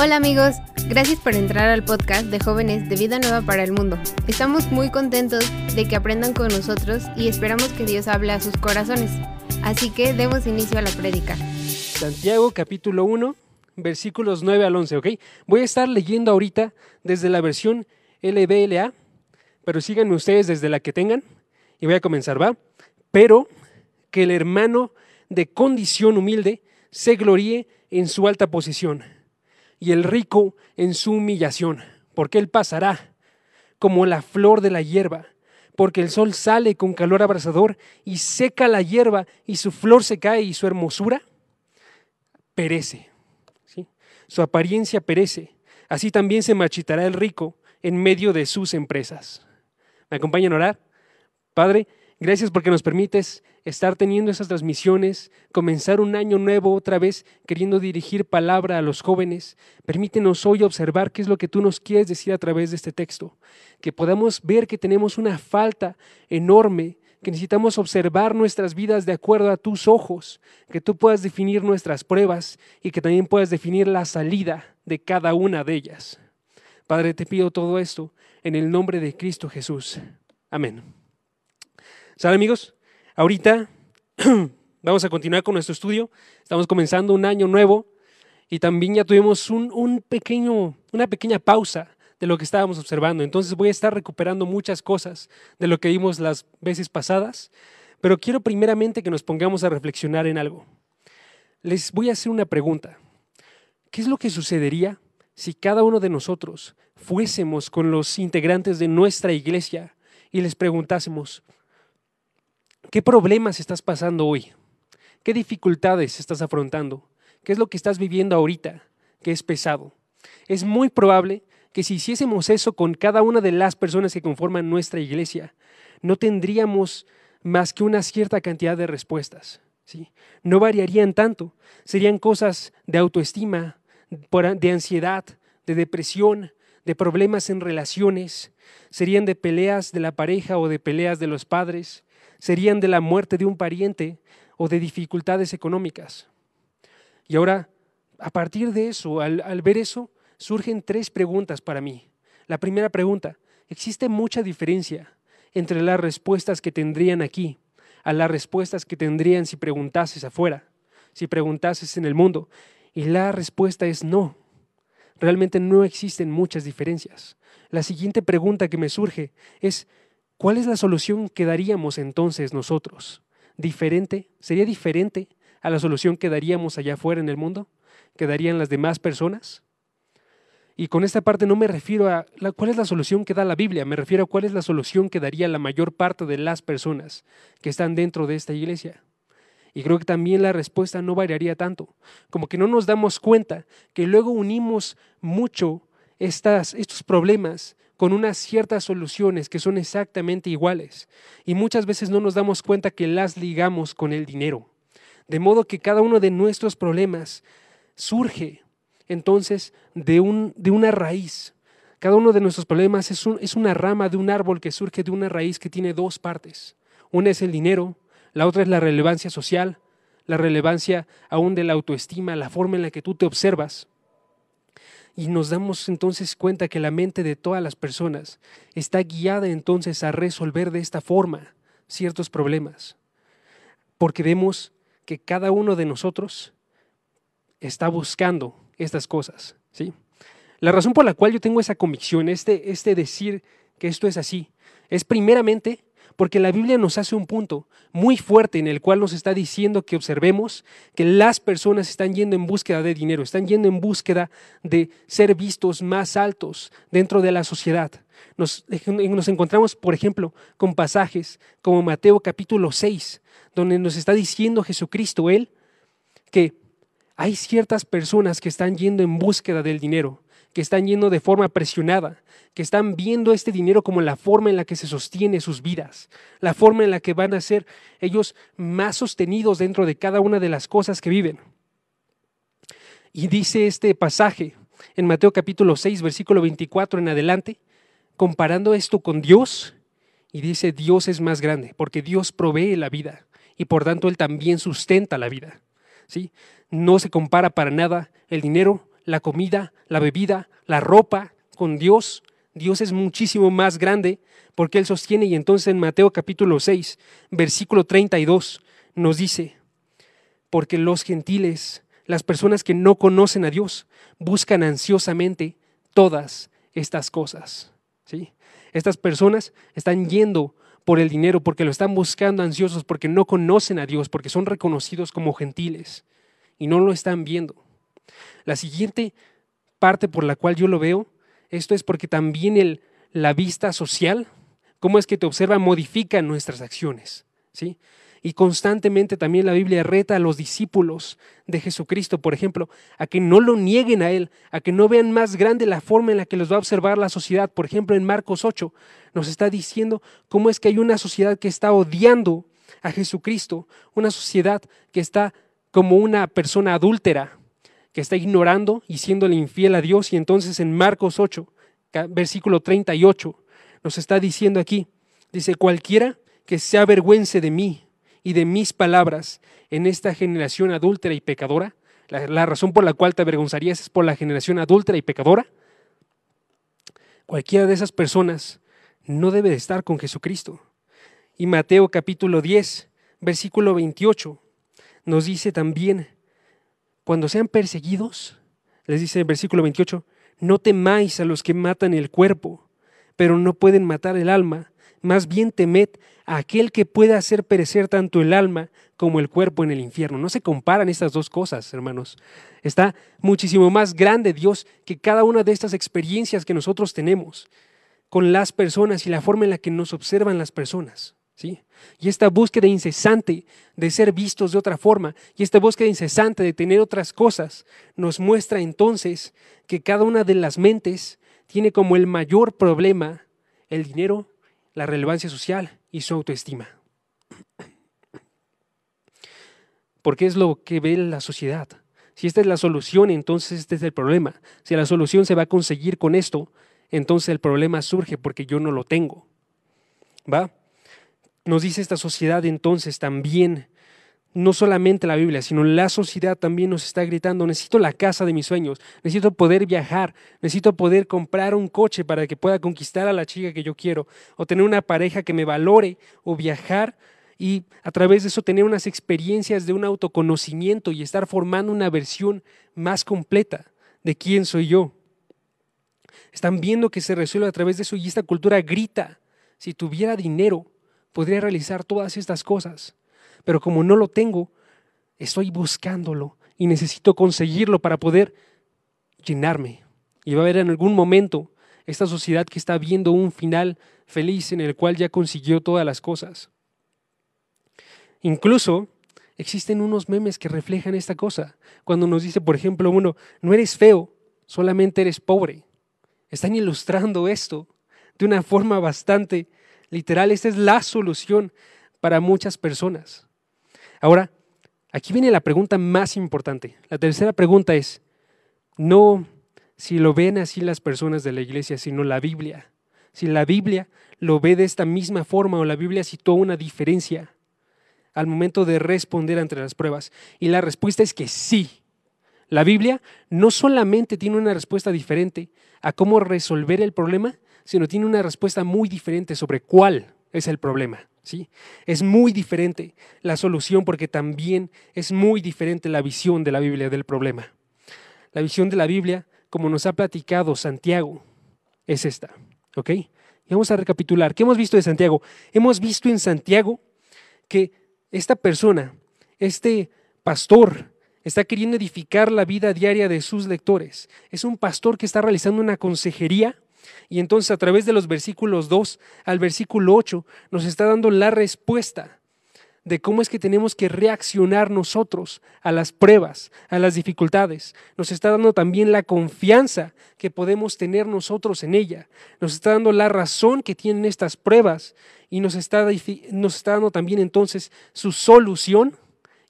Hola amigos, gracias por entrar al podcast de jóvenes de Vida Nueva para el Mundo. Estamos muy contentos de que aprendan con nosotros y esperamos que Dios hable a sus corazones. Así que demos inicio a la prédica. Santiago capítulo 1, versículos 9 al 11, ¿ok? Voy a estar leyendo ahorita desde la versión LBLA, pero síganme ustedes desde la que tengan y voy a comenzar, ¿va? Pero que el hermano de condición humilde se gloríe en su alta posición y el rico en su humillación, porque él pasará como la flor de la hierba, porque el sol sale con calor abrasador y seca la hierba y su flor se cae y su hermosura perece. ¿sí? Su apariencia perece. Así también se marchitará el rico en medio de sus empresas. ¿Me acompañan a orar? Padre, Gracias porque nos permites estar teniendo esas transmisiones, comenzar un año nuevo otra vez queriendo dirigir palabra a los jóvenes. Permítenos hoy observar qué es lo que tú nos quieres decir a través de este texto. Que podamos ver que tenemos una falta enorme, que necesitamos observar nuestras vidas de acuerdo a tus ojos, que tú puedas definir nuestras pruebas y que también puedas definir la salida de cada una de ellas. Padre, te pido todo esto en el nombre de Cristo Jesús. Amén. ¿Saben amigos? Ahorita vamos a continuar con nuestro estudio. Estamos comenzando un año nuevo y también ya tuvimos un, pequeño, una pequeña pausa de lo que estábamos observando. Entonces voy a estar recuperando muchas cosas de lo que vimos las veces pasadas, pero quiero primeramente que nos pongamos a reflexionar en algo. Les voy a hacer una pregunta. ¿Qué es lo que sucedería si cada uno de nosotros fuésemos con los integrantes de nuestra iglesia y les preguntásemos, ¿Qué problemas estás pasando hoy? ¿Qué dificultades estás afrontando? ¿Qué es lo que estás viviendo ahorita que es pesado? Es muy probable que si hiciésemos eso con cada una de las personas que conforman nuestra iglesia, no tendríamos más que una cierta cantidad de respuestas. ¿sí? No variarían tanto. Serían cosas de autoestima, de ansiedad, de depresión, de problemas en relaciones. Serían de peleas de la pareja o de peleas de los padres serían de la muerte de un pariente o de dificultades económicas. Y ahora, a partir de eso, al, ver eso, surgen tres preguntas para mí. La primera pregunta, ¿existe mucha diferencia entre las respuestas que tendrían aquí a las respuestas que tendrían si preguntases afuera, si preguntases en el mundo? Y la respuesta es no. Realmente no existen muchas diferencias. La siguiente pregunta que me surge es, ¿Cuál es la solución que daríamos entonces nosotros? ¿Diferente? ¿Sería diferente a la solución que daríamos allá afuera en el mundo? ¿Que darían las demás personas? Y con esta parte no me refiero a cuál es la solución que da la Biblia, me refiero a cuál es la solución que daría la mayor parte de las personas que están dentro de esta iglesia. Y creo que también la respuesta no variaría tanto, como que no nos damos cuenta que luego unimos mucho estas, estos problemas con unas ciertas soluciones que son exactamente iguales y muchas veces no nos damos cuenta que las ligamos con el dinero. De modo que cada uno de nuestros problemas surge entonces de, un, de una raíz. Cada uno de nuestros problemas es, es una rama de un árbol que surge de una raíz que tiene dos partes. Una es el dinero, la otra es la relevancia social, la relevancia aún de la autoestima, la forma en la que tú te observas. Y nos damos entonces cuenta que la mente de todas las personas está guiada entonces a resolver de esta forma ciertos problemas. Porque vemos que cada uno de nosotros está buscando estas cosas. ¿sí? La razón por la cual yo tengo esa convicción, este, este decir que esto es así, es primeramente porque la Biblia nos hace un punto muy fuerte en el cual nos está diciendo que observemos que las personas están yendo en búsqueda de dinero, están yendo en búsqueda de ser vistos más altos dentro de la sociedad. Nos, nos encontramos, por ejemplo, con pasajes como Mateo capítulo 6, donde nos está diciendo Jesucristo, Él, que hay ciertas personas que están yendo en búsqueda del dinero, que están yendo de forma presionada, que están viendo este dinero como la forma en la que se sostiene sus vidas, la forma en la que van a ser ellos más sostenidos dentro de cada una de las cosas que viven. Y dice este pasaje en Mateo capítulo 6, versículo 24 en adelante, comparando esto con Dios, y dice, Dios es más grande, porque Dios provee la vida, y por tanto Él también sustenta la vida. ¿sí? No se compara para nada el dinero la comida, la bebida, la ropa con Dios. Dios es muchísimo más grande porque Él sostiene y entonces en Mateo capítulo 6, versículo 32 nos dice, porque los gentiles, las personas que no conocen a Dios, buscan ansiosamente todas estas cosas. ¿sí? Estas personas están yendo por el dinero porque lo están buscando ansiosos, porque no conocen a Dios, porque son reconocidos como gentiles y no lo están viendo. La siguiente parte por la cual yo lo veo, esto es porque también el, la vista social, cómo es que te observa, modifica nuestras acciones. ¿sí? Y constantemente también la Biblia reta a los discípulos de Jesucristo, por ejemplo, a que no lo nieguen a Él, a que no vean más grande la forma en la que los va a observar la sociedad. Por ejemplo, en Marcos 8 nos está diciendo cómo es que hay una sociedad que está odiando a Jesucristo, una sociedad que está como una persona adúltera, que está ignorando y siéndole infiel a Dios. Y entonces en Marcos 8, versículo 38, nos está diciendo aquí, dice, cualquiera que se avergüence de mí y de mis palabras en esta generación adúltera y pecadora, la, razón por la cual te avergonzarías es por la generación adúltera y pecadora, cualquiera de esas personas no debe de estar con Jesucristo. Y Mateo capítulo 10, versículo 28, nos dice también, cuando sean perseguidos, les dice el versículo 28, no temáis a los que matan el cuerpo, pero no pueden matar el alma, más bien temed a aquel que pueda hacer perecer tanto el alma como el cuerpo en el infierno. No se comparan estas dos cosas, hermanos. Está muchísimo más grande Dios que cada una de estas experiencias que nosotros tenemos con las personas y la forma en la que nos observan las personas. ¿Sí? Y esta búsqueda incesante de ser vistos de otra forma y esta búsqueda incesante de tener otras cosas nos muestra entonces que cada una de las mentes tiene como el mayor problema el dinero la relevancia social y su autoestima. Porque es lo que ve la sociedad. Si esta es la solución, entonces este es el problema. Si la solución se va a conseguir con esto, entonces el problema surge porque yo no lo tengo. ¿Va? Nos dice esta sociedad entonces también no solamente la Biblia, sino la sociedad también nos está gritando, necesito la casa de mis sueños, necesito poder viajar, necesito poder comprar un coche para que pueda conquistar a la chica que yo quiero, o tener una pareja que me valore, o viajar y a través de eso tener unas experiencias de un autoconocimiento y estar formando una versión más completa de quién soy yo. Están viendo que se resuelve a través de eso y esta cultura grita, si tuviera dinero, podría realizar todas estas cosas pero como no lo tengo, estoy buscándolo y necesito conseguirlo para poder llenarme. Y va a haber en algún momento esta sociedad que está viendo un final feliz en el cual ya consiguió todas las cosas. Incluso existen unos memes que reflejan esta cosa. Cuando nos dice, por ejemplo, uno, no eres feo, solamente eres pobre. Están ilustrando esto de una forma bastante literal. Esta es la solución para muchas personas. Ahora, aquí viene la pregunta más importante. La tercera pregunta es, no si lo ven así las personas de la iglesia, sino la Biblia. Si la Biblia lo ve de esta misma forma o la Biblia citó una diferencia al momento de responder ante las pruebas. Y la respuesta es que sí. La Biblia no solamente tiene una respuesta diferente a cómo resolver el problema, sino tiene una respuesta muy diferente sobre cuál es el problema. ¿sí? Es muy diferente la solución porque también es muy diferente la visión de la Biblia del problema. La visión de la Biblia, como nos ha platicado Santiago, es esta. ¿Ok? Y vamos a recapitular. ¿Qué hemos visto de Santiago? Hemos visto en Santiago que esta persona, este pastor, está queriendo edificar la vida diaria de sus lectores. Es un pastor que está realizando una consejería y entonces a través de los versículos 2 al versículo 8 nos está dando la respuesta de cómo es que tenemos que reaccionar nosotros a las pruebas, a las dificultades. Nos está dando también la confianza que podemos tener nosotros en ella. Nos está dando la razón que tienen estas pruebas y nos está, nos está dando también entonces su solución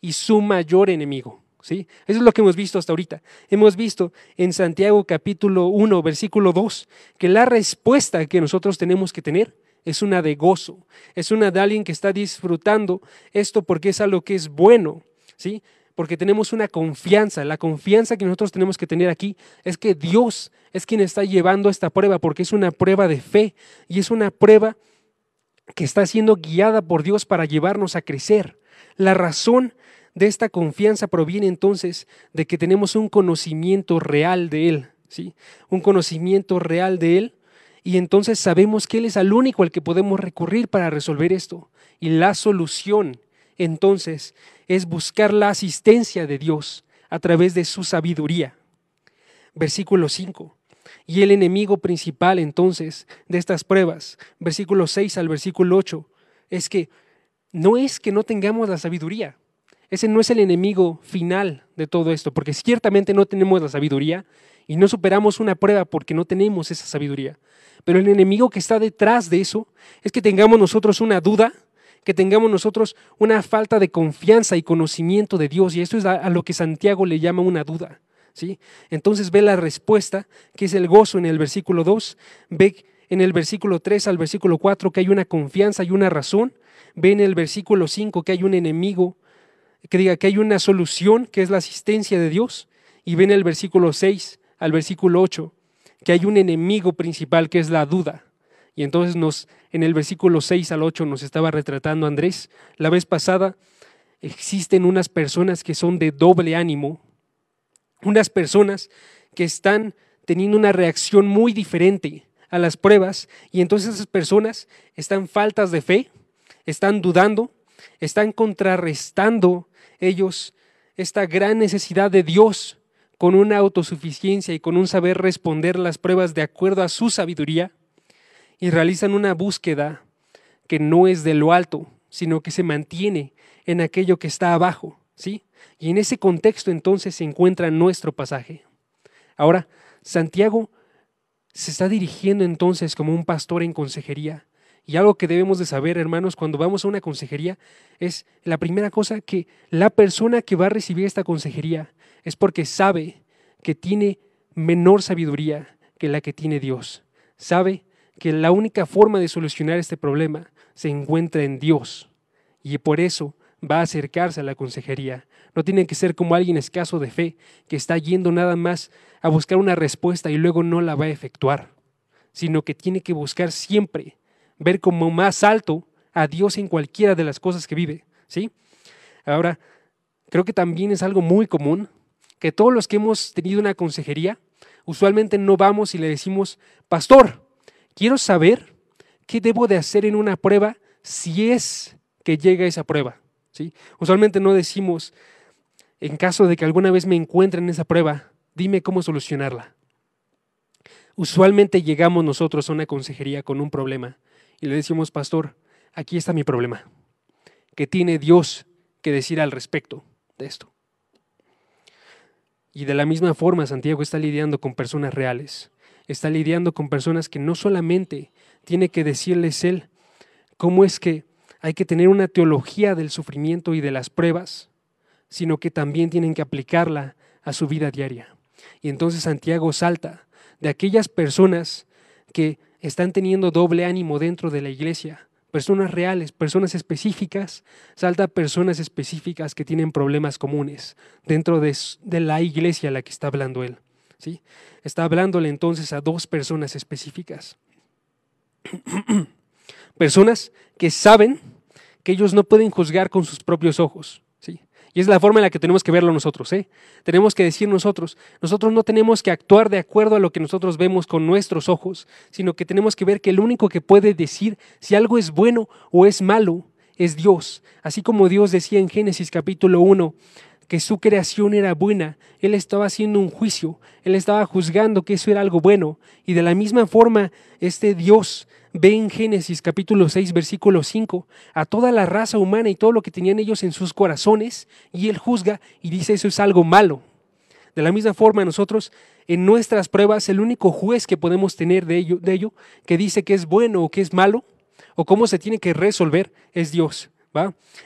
y su mayor enemigo. Eso es lo que hemos visto hasta ahorita. Hemos visto en Santiago capítulo 1, versículo 2, que la respuesta que nosotros tenemos que tener es una de gozo, es una de alguien que está disfrutando esto porque es algo que es bueno, ¿sí? porque tenemos una confianza. La confianza que nosotros tenemos que tener aquí es que Dios es quien está llevando esta prueba, porque es una prueba de fe y es una prueba que está siendo guiada por Dios para llevarnos a crecer. La razón de esta confianza proviene entonces de que tenemos un conocimiento real de Él, ¿sí? Un conocimiento real de Él y entonces sabemos que Él es el único al que podemos recurrir para resolver esto. Y la solución entonces es buscar la asistencia de Dios a través de su sabiduría. Versículo 5. Y el enemigo principal entonces de estas pruebas, versículo 6 al versículo 8, es que no es que no tengamos la sabiduría. Ese no es el enemigo final de todo esto, porque ciertamente no tenemos la sabiduría y no superamos una prueba porque no tenemos esa sabiduría. Pero el enemigo que está detrás de eso es que tengamos nosotros una duda que tengamos nosotros una falta de confianza y conocimiento de Dios. Y esto es a, lo que Santiago le llama una duda. ¿sí? Entonces ve la respuesta, que es el gozo en el versículo 2, ve en el versículo 3 al versículo 4 que hay una confianza y una razón, ve en el versículo 5 que hay un enemigo, que diga que hay una solución, que es la asistencia de Dios, y ve en el versículo 6 al versículo 8 que hay un enemigo principal, que es la duda. Y entonces nos, en el versículo 6 al 8 nos estaba retratando Andrés. La vez pasada existen unas personas que son de doble ánimo, unas personas que están teniendo una reacción muy diferente a las pruebas y entonces esas personas están faltas de fe, están dudando, están contrarrestando ellos esta gran necesidad de Dios con una autosuficiencia y con un saber responder las pruebas de acuerdo a su sabiduría y realizan una búsqueda que no es de lo alto, sino que se mantiene en aquello que está abajo, ¿sí? Y en ese contexto entonces se encuentra nuestro pasaje. Ahora, Santiago se está dirigiendo entonces como un pastor en consejería. Y algo que debemos de saber, hermanos, cuando vamos a una consejería, es la primera cosa que la persona que va a recibir esta consejería es porque sabe que tiene menor sabiduría que la que tiene Dios. Sabe que la única forma de solucionar este problema se encuentra en Dios y por eso va a acercarse a la consejería. No tiene que ser como alguien escaso de fe que está yendo nada más a buscar una respuesta y luego no la va a efectuar, sino que tiene que buscar siempre ver como más alto a Dios en cualquiera de las cosas que vive, ¿sí? Ahora, creo que también es algo muy común que todos los que hemos tenido una consejería, usualmente no vamos y le decimos, pastor, quiero saber qué debo de hacer en una prueba si es que llega esa prueba. ¿sí? Usualmente no decimos, en caso de que alguna vez me encuentre en esa prueba, dime cómo solucionarla. Usualmente llegamos nosotros a una consejería con un problema y le decimos, pastor, aquí está mi problema. ¿Qué tiene Dios que decir al respecto de esto? Y de la misma forma, Santiago está lidiando con personas reales, está lidiando con personas que no solamente tiene que decirles él cómo es que hay que tener una teología del sufrimiento y de las pruebas, sino que también tienen que aplicarla a su vida diaria. Y entonces Santiago salta de aquellas personas que están teniendo doble ánimo dentro de la iglesia, personas reales, personas específicas, salta personas específicas que tienen problemas comunes dentro de, de la iglesia a la que está hablando él. ¿sí? Está hablándole entonces a dos personas específicas. personas que saben que ellos no pueden juzgar con sus propios ojos. Y es la forma en la que tenemos que verlo nosotros. ¿eh? Tenemos que decir nosotros, nosotros no tenemos que actuar de acuerdo a lo que nosotros vemos con nuestros ojos, sino que tenemos que ver que el único que puede decir si algo es bueno o es malo es Dios. Así como Dios decía en Génesis capítulo 1, que su creación era buena, Él estaba haciendo un juicio, Él estaba juzgando que eso era algo bueno. Y de la misma forma, este Dios ve en Génesis capítulo 6, versículo 5, a toda la raza humana y todo lo que tenían ellos en sus corazones, y Él juzga y dice eso es algo malo. De la misma forma, nosotros en nuestras pruebas, el único juez que podemos tener de ello, de ello que dice que es bueno o que es malo, o cómo se tiene que resolver, es Dios.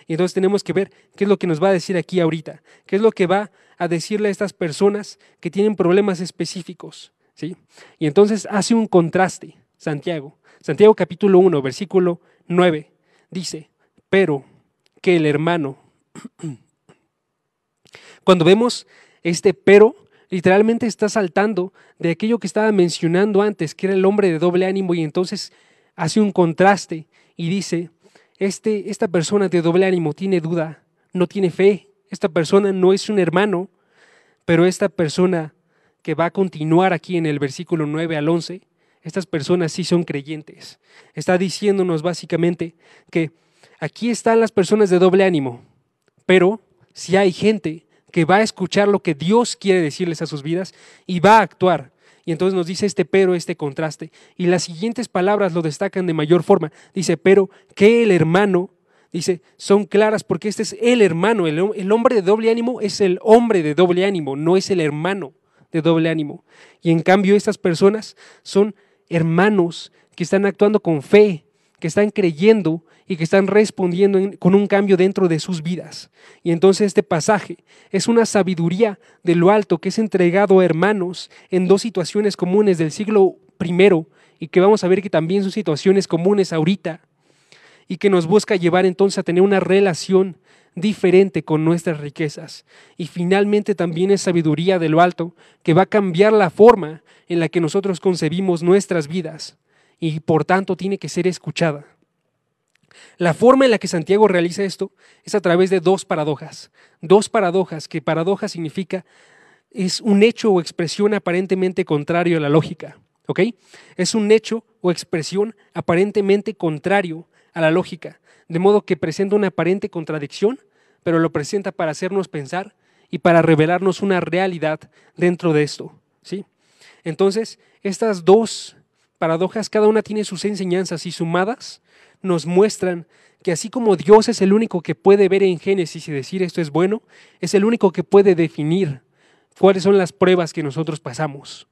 Y entonces tenemos que ver qué es lo que nos va a decir aquí ahorita, qué es lo que va a decirle a estas personas que tienen problemas específicos, ¿sí? Y entonces hace un contraste, Santiago. Santiago capítulo 1, versículo 9, dice, pero que el hermano Cuando vemos este pero, literalmente está saltando de aquello que estaba mencionando antes, que era el hombre de doble ánimo, y entonces hace un contraste y dice, este, esta persona de doble ánimo tiene duda, no tiene fe, esta persona no es un hermano, pero esta persona que va a continuar aquí en el versículo 9 al 11, estas personas sí son creyentes. Está diciéndonos básicamente que aquí están las personas de doble ánimo, pero si hay gente que va a escuchar lo que Dios quiere decirles a sus vidas y va a actuar. Y entonces nos dice este pero, este contraste. Y las siguientes palabras lo destacan de mayor forma. Dice, pero que el hermano, dice, son claras porque este es el hermano. El, el hombre de doble ánimo es el hombre de doble ánimo, no es el hermano de doble ánimo. Y en cambio estas personas son hermanos que están actuando con fe, que están creyendo y que están respondiendo con un cambio dentro de sus vidas. Y entonces este pasaje es una sabiduría de lo alto que es entregado a hermanos en dos situaciones comunes del siglo primero y que vamos a ver que también son situaciones comunes ahorita y que nos busca llevar entonces a tener una relación diferente con nuestras riquezas. Y finalmente también es sabiduría de lo alto que va a cambiar la forma en la que nosotros concebimos nuestras vidas y por tanto tiene que ser escuchada. La forma en la que Santiago realiza esto es a través de dos paradojas. Dos paradojas, que paradoja significa es un hecho o expresión aparentemente contrario a la lógica. ¿Ok? Es un hecho o expresión aparentemente contrario a la lógica, de modo que presenta una aparente contradicción, pero lo presenta para hacernos pensar y para revelarnos una realidad dentro de esto. ¿sí? Entonces, estas dos paradojas, cada una tiene sus enseñanzas y sumadas nos muestran que así como Dios es el único que puede ver en Génesis y decir esto es bueno, es el único que puede definir cuáles son las pruebas que nosotros pasamos.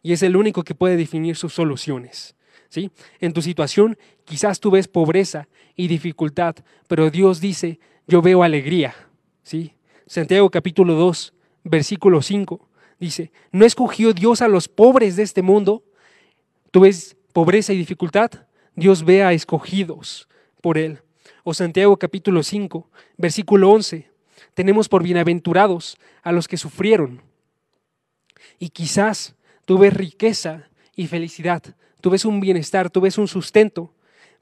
Y es el único que puede definir sus soluciones. ¿Sí? En tu situación quizás tú ves pobreza y dificultad, pero Dios dice, yo veo alegría. ¿sí? Santiago capítulo 2, versículo 5 dice, ¿no escogió Dios a los pobres de este mundo tú ves pobreza y dificultad, Dios ve a escogidos por Él. O Santiago capítulo 5, versículo 11, tenemos por bienaventurados a los que sufrieron. Y quizás tú ves riqueza y felicidad, tú ves un bienestar, tú ves un sustento,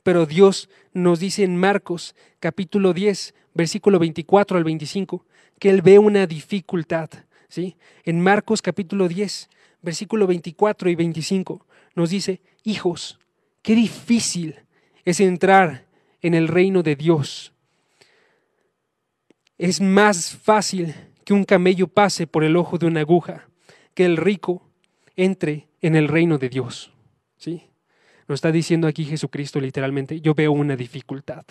pero Dios nos dice en Marcos capítulo 10, versículo 24 al 25, que Él ve una dificultad. ¿sí? En Marcos capítulo 10, versículo 24 y 25, nos dice, hijos, qué difícil es entrar en el reino de Dios. Es más fácil que un camello pase por el ojo de una aguja, que el rico entre en el reino de Dios. ¿Sí? Nos está diciendo aquí Jesucristo literalmente, yo veo una dificultad.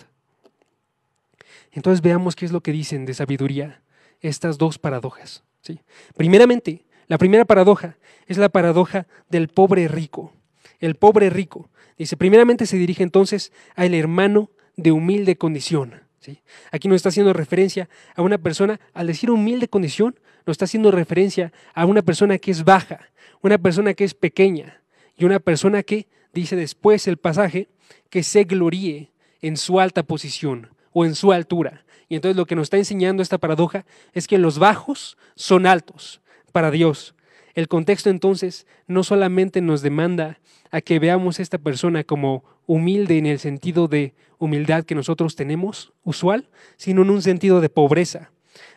Entonces veamos qué es lo que dicen de sabiduría estas dos paradojas. ¿sí? Primeramente, la primera paradoja es la paradoja del pobre rico el pobre rico. Dice, primeramente se dirige entonces al hermano de humilde condición. ¿sí? Aquí nos está haciendo referencia a una persona, al decir humilde condición, nos está haciendo referencia a una persona que es baja, una persona que es pequeña y una persona que, dice después el pasaje, que se gloríe en su alta posición o en su altura. Y entonces lo que nos está enseñando esta paradoja es que los bajos son altos para Dios. El contexto entonces no solamente nos demanda a que veamos a esta persona como humilde en el sentido de humildad que nosotros tenemos usual, sino en un sentido de pobreza.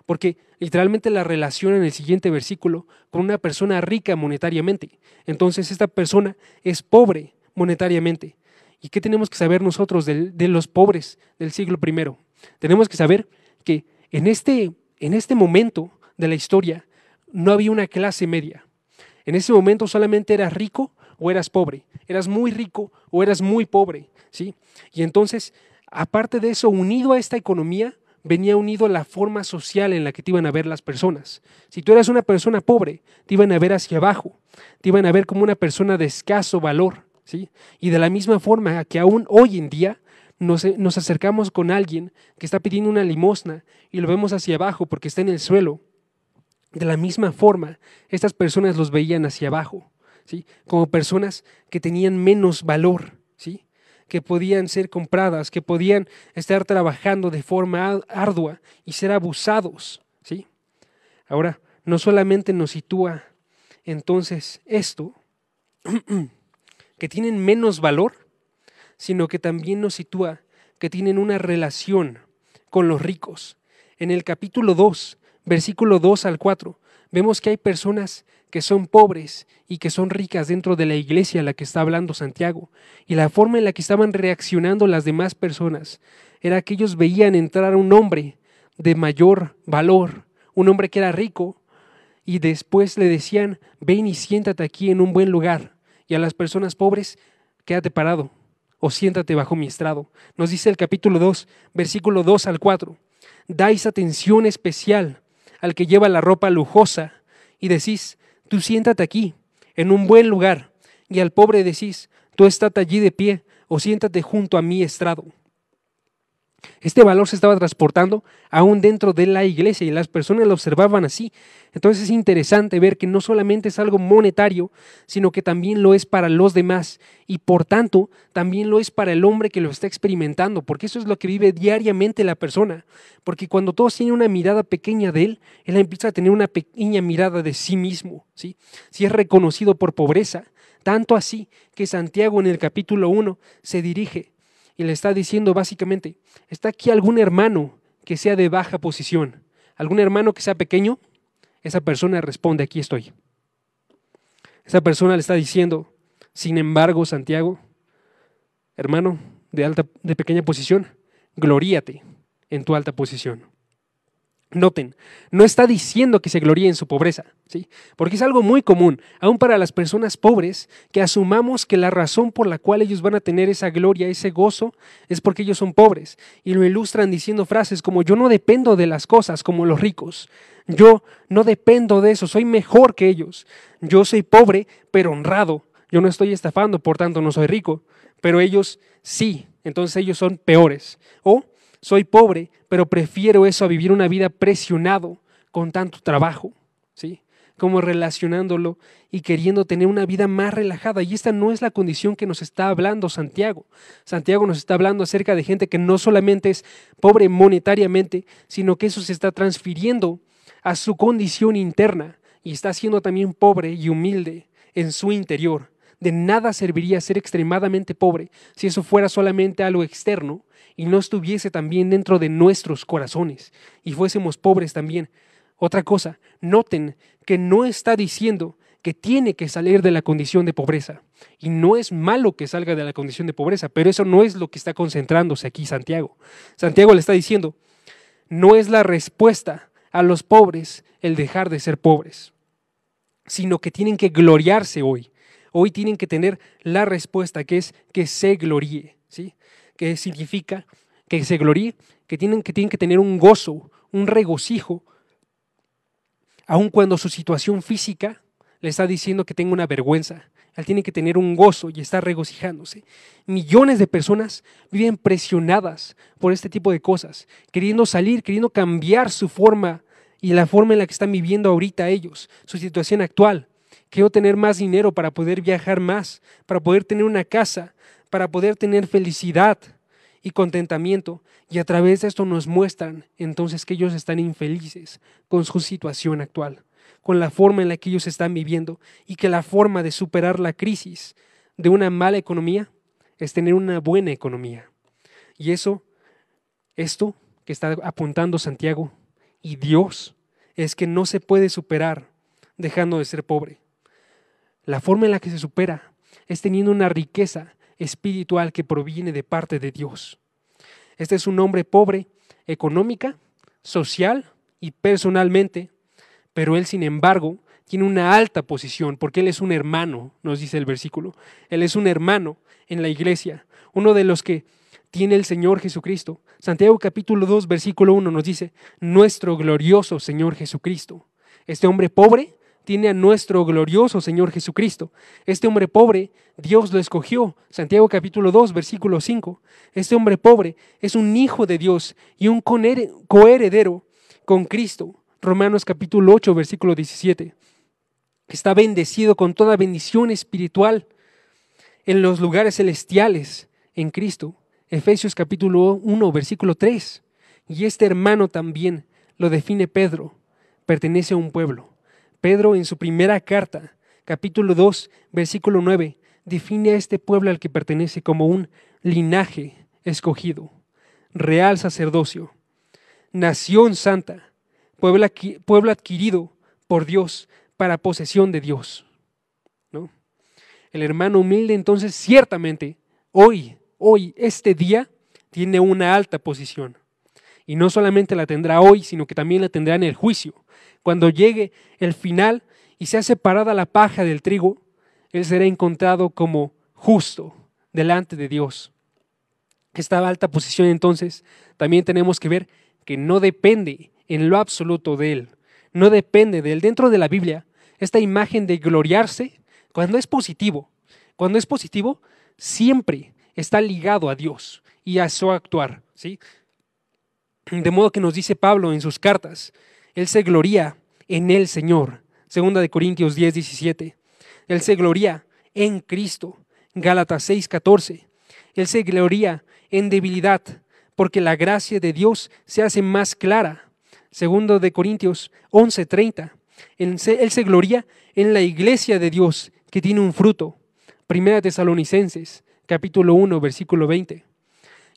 Porque literalmente la relaciona en el siguiente versículo con una persona rica monetariamente. Entonces esta persona es pobre monetariamente. ¿Y qué tenemos que saber nosotros de, los pobres del siglo I? Tenemos que saber que en este, en este momento de la historia no había una clase media. En ese momento solamente eras rico o eras pobre, eras muy rico o eras muy pobre, ¿sí? Y entonces, aparte de eso, unido a esta economía, venía unido a la forma social en la que te iban a ver las personas. Si tú eras una persona pobre, te iban a ver hacia abajo, te iban a ver como una persona de escaso valor, ¿sí? Y de la misma forma que aún hoy en día nos, nos acercamos con alguien que está pidiendo una limosna y lo vemos hacia abajo porque está en el suelo, de la misma forma, estas personas los veían hacia abajo como personas que tenían menos valor, ¿sí? Que podían ser compradas, que podían estar trabajando de forma ardua y ser abusados. ¿sí? Ahora, no solamente nos sitúa entonces esto, que tienen menos valor, sino que también nos sitúa que tienen una relación con los ricos. En el capítulo 2, versículo 2 al 4, vemos que hay personas que son pobres y que son ricas dentro de la iglesia a la que está hablando Santiago. Y la forma en la que estaban reaccionando las demás personas era que ellos veían entrar a un hombre de mayor valor, un hombre que era rico, y después le decían, ven y siéntate aquí en un buen lugar. Y a las personas pobres, quédate parado o siéntate bajo mi estrado. Nos dice el capítulo 2, versículo 2 al 4. Dais atención especial al que lleva la ropa lujosa y decís, tú siéntate aquí, en un buen lugar. Y al pobre decís, tú estate allí de pie o siéntate junto a mi estrado. Este valor se estaba transportando aún dentro de la iglesia y las personas lo observaban así. Entonces es interesante ver que no solamente es algo monetario, sino que también lo es para los demás y por tanto también lo es para el hombre que lo está experimentando, porque eso es lo que vive diariamente la persona. Porque cuando todos tienen una mirada pequeña de él, él empieza a tener una pequeña mirada de sí mismo. ¿sí? Si es reconocido por pobreza, tanto así que Santiago en el capítulo 1 se dirige y le está diciendo básicamente, ¿está aquí algún hermano que sea de baja posición? ¿Algún hermano que sea pequeño? Esa persona responde, aquí estoy. Esa persona le está diciendo, sin embargo, Santiago, hermano de alta de pequeña posición, gloríate en tu alta posición. Noten, no está diciendo que se gloríe en su pobreza, ¿sí? Porque es algo muy común, aún para las personas pobres, que asumamos que la razón por la cual ellos van a tener esa gloria, ese gozo, es porque ellos son pobres. Y lo ilustran diciendo frases como yo no dependo de las cosas como los ricos. Yo no dependo de eso, soy mejor que ellos. Yo soy pobre, pero honrado. Yo no estoy estafando, por tanto no soy rico. Pero ellos sí, entonces ellos son peores. O soy pobre, pero prefiero eso a vivir una vida presionado con tanto trabajo, ¿sí? Como relacionándolo y queriendo tener una vida más relajada. Y esta no es la condición que nos está hablando Santiago. Santiago nos está hablando acerca de gente que no solamente es pobre monetariamente, sino que eso se está transfiriendo a su condición interna y está siendo también pobre y humilde en su interior. De nada serviría ser extremadamente pobre si eso fuera solamente algo externo y no estuviese también dentro de nuestros corazones y fuésemos pobres también. Otra cosa, noten que no está diciendo que tiene que salir de la condición de pobreza. Y no es malo que salga de la condición de pobreza, pero eso no es lo que está concentrándose aquí Santiago. Santiago le está diciendo, no es la respuesta a los pobres el dejar de ser pobres, sino que tienen que gloriarse hoy. Hoy tienen que tener la respuesta que es que se gloríe. ¿sí? que significa que se gloríe, que tienen, que tienen que tener un gozo, un regocijo, aun cuando su situación física le está diciendo que tenga una vergüenza. Él tiene que tener un gozo y estar regocijándose. Millones de personas viven presionadas por este tipo de cosas, queriendo salir, queriendo cambiar su forma y la forma en la que están viviendo ahorita ellos, su situación actual. Quiero tener más dinero para poder viajar más, para poder tener una casa, para poder tener felicidad y contentamiento. Y a través de esto nos muestran entonces que ellos están infelices con su situación actual, con la forma en la que ellos están viviendo y que la forma de superar la crisis de una mala economía es tener una buena economía. Y eso, esto que está apuntando Santiago y Dios, es que no se puede superar dejando de ser pobre. La forma en la que se supera es teniendo una riqueza espiritual que proviene de parte de Dios. Este es un hombre pobre económica, social y personalmente, pero él sin embargo tiene una alta posición porque él es un hermano, nos dice el versículo. Él es un hermano en la iglesia, uno de los que tiene el Señor Jesucristo. Santiago capítulo 2 versículo 1 nos dice, nuestro glorioso Señor Jesucristo. Este hombre pobre tiene a nuestro glorioso Señor Jesucristo. Este hombre pobre, Dios lo escogió. Santiago capítulo 2, versículo 5. Este hombre pobre es un hijo de Dios y un coheredero con Cristo. Romanos capítulo 8, versículo 17. Está bendecido con toda bendición espiritual en los lugares celestiales en Cristo. Efesios capítulo 1, versículo 3. Y este hermano también lo define Pedro pertenece a un pueblo. Pedro en su primera carta, capítulo 2, versículo 9, define a este pueblo al que pertenece como un linaje escogido, real sacerdocio, nación santa, pueblo, adquirido por Dios para posesión de Dios. ¿no? El hermano humilde entonces ciertamente hoy, hoy, este día, tiene una alta posición. Y no solamente la tendrá hoy, sino que también la tendrá en el juicio. Cuando llegue el final y sea separada la paja del trigo, él será encontrado como justo delante de Dios. Esta alta posición entonces también tenemos que ver que no depende en lo absoluto de él, no depende de él. Dentro de la Biblia, esta imagen de gloriarse, cuando es positivo, cuando es positivo, siempre está ligado a Dios y a su actuar. ¿sí? De modo que nos dice Pablo en sus cartas, Él se gloría en el Señor. Segunda de Corintios 10, 17. Él se gloría en Cristo. Gálatas 6, 14. Él se gloría en debilidad, porque la gracia de Dios se hace más clara. Segundo de Corintios 11:30. Él se gloria en la iglesia de Dios que tiene un fruto. Primera Tesalonicenses, capítulo 1, versículo 20.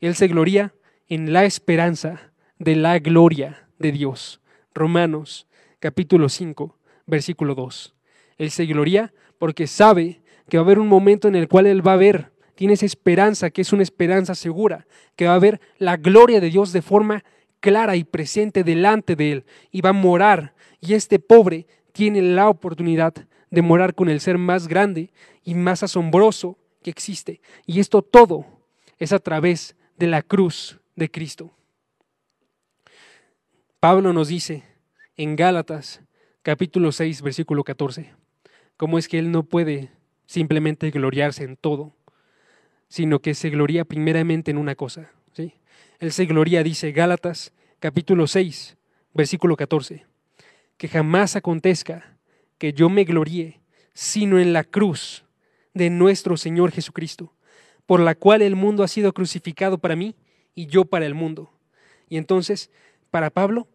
Él se gloria en la esperanza de la gloria de Dios. Romanos, capítulo 5, versículo 2. Él se gloria porque sabe que va a haber un momento en el cual Él va a ver tienes esperanza, que es una esperanza segura, que va a ver la gloria de Dios de forma clara y presente delante de Él y va a morar. Y este pobre tiene la oportunidad de morar con el ser más grande y más asombroso que existe. Y esto todo es a través de la cruz de Cristo. Pablo nos dice en Gálatas capítulo 6 versículo 14, cómo es que él no puede simplemente gloriarse en todo, sino que se gloria primeramente en una cosa. ¿sí? Él se gloria, dice Gálatas capítulo 6, versículo 14, que jamás acontezca que yo me gloríe, sino en la cruz de nuestro Señor Jesucristo, por la cual el mundo ha sido crucificado para mí y yo para el mundo. Y entonces, para Pablo,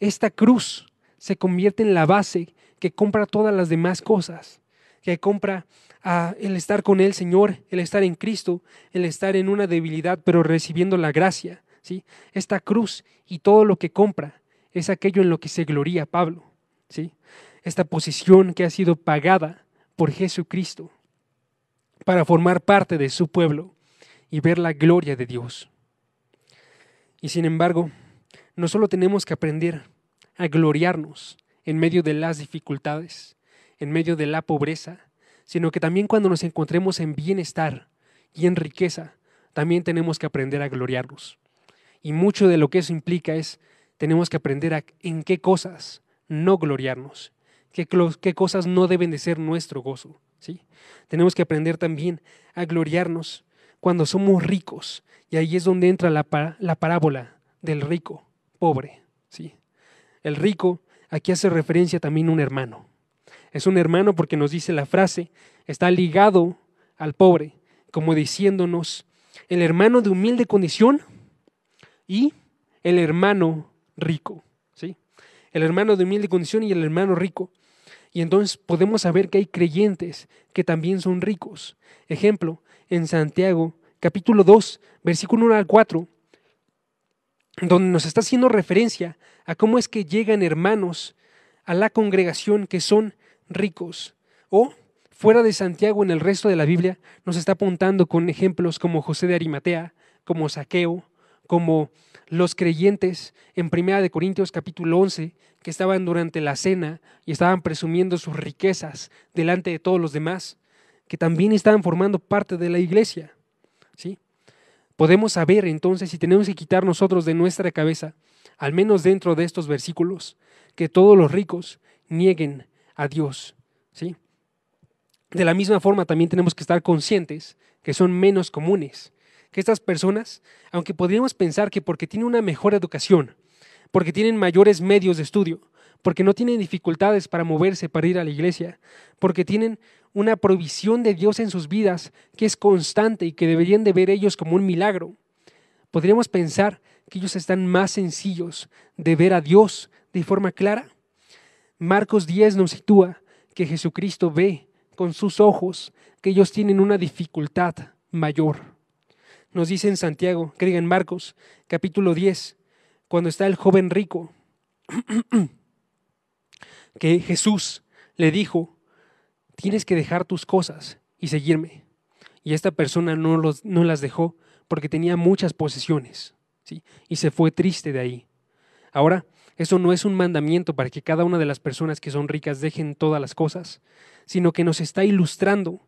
esta cruz se convierte en la base que compra todas las demás cosas, que compra el estar con el Señor, el estar en Cristo, el estar en una debilidad, pero recibiendo la gracia. ¿sí? Esta cruz y todo lo que compra es aquello en lo que se gloría Pablo. ¿sí? Esta posición que ha sido pagada por Jesucristo para formar parte de su pueblo y ver la gloria de Dios. Y sin embargo, no solo tenemos que aprender a gloriarnos en medio de las dificultades, en medio de la pobreza, sino que también cuando nos encontremos en bienestar y en riqueza, también tenemos que aprender a gloriarnos. Y mucho de lo que eso implica es, tenemos que aprender a, en qué cosas no gloriarnos, qué, cosas no deben de ser nuestro gozo. ¿sí? Tenemos que aprender también a gloriarnos cuando somos ricos, y ahí es donde entra la parábola del rico pobre. ¿sí? El rico aquí hace referencia también a un hermano. Es un hermano porque nos dice la frase, está ligado al pobre, como diciéndonos, el hermano de humilde condición y el hermano rico. ¿sí? El hermano de humilde condición y el hermano rico. Y entonces podemos saber que hay creyentes que también son ricos. Ejemplo, en Santiago, capítulo 2, versículo 1 al 4, donde nos está haciendo referencia a cómo es que llegan hermanos a la congregación que son ricos. O fuera de Santiago en el resto de la Biblia nos está apuntando con ejemplos como José de Arimatea, como Saqueo, como los creyentes en Primera de Corintios capítulo 11 que estaban durante la cena y estaban presumiendo sus riquezas delante de todos los demás, que también estaban formando parte de la iglesia. ¿Sí? Podemos saber entonces si tenemos que quitar nosotros de nuestra cabeza, al menos dentro de estos versículos, que todos los ricos nieguen a Dios. ¿sí? De la misma forma, también tenemos que estar conscientes que son menos comunes, que estas personas, aunque podríamos pensar que porque tienen una mejor educación, porque tienen mayores medios de estudio, porque no tienen dificultades para moverse, para ir a la iglesia, porque tienen una provisión de Dios en sus vidas que es constante y que deberían de ver ellos como un milagro. Podríamos pensar que ellos están más sencillos de ver a Dios de forma clara Marcos 10 nos sitúa que Jesucristo ve con sus ojos que ellos tienen una dificultad mayor. Nos dice en Santiago, que en Marcos, capítulo 10, cuando está el joven rico, que Jesús le dijo, tienes que dejar tus cosas y seguirme. Y esta persona no, los, no las dejó porque tenía muchas posesiones, ¿sí? y se fue triste de ahí. Ahora, eso no es un mandamiento para que cada una de las personas que son ricas dejen todas las cosas, sino que nos está ilustrando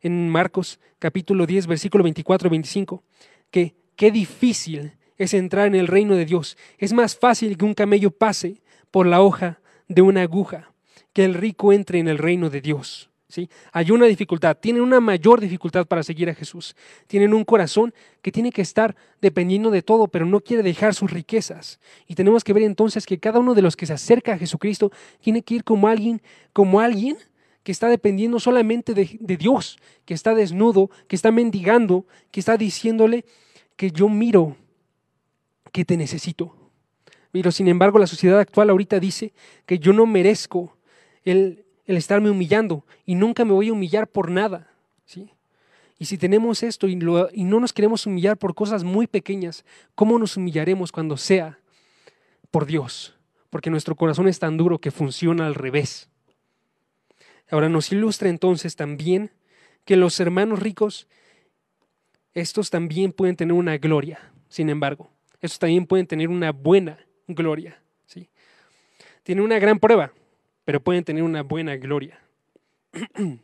en Marcos capítulo 10, versículo 24 y 25, que qué difícil es entrar en el reino de Dios. Es más fácil que un camello pase por la hoja de una aguja, que el rico entre en el reino de Dios. ¿Sí? Hay una dificultad, tienen una mayor dificultad para seguir a Jesús. Tienen un corazón que tiene que estar dependiendo de todo, pero no quiere dejar sus riquezas. Y tenemos que ver entonces que cada uno de los que se acerca a Jesucristo tiene que ir como alguien, como alguien que está dependiendo solamente de, de Dios, que está desnudo, que está mendigando, que está diciéndole que yo miro que te necesito. Pero sin embargo la sociedad actual ahorita dice que yo no merezco el, el estarme humillando y nunca me voy a humillar por nada. ¿sí? Y si tenemos esto y, y no nos queremos humillar por cosas muy pequeñas, ¿cómo nos humillaremos cuando sea por Dios? Porque nuestro corazón es tan duro que funciona al revés. Ahora nos ilustra entonces también que los hermanos ricos, estos también pueden tener una gloria, sin embargo, estos también pueden tener una buena gloria. ¿sí? Tienen una gran prueba, pero pueden tener una buena gloria.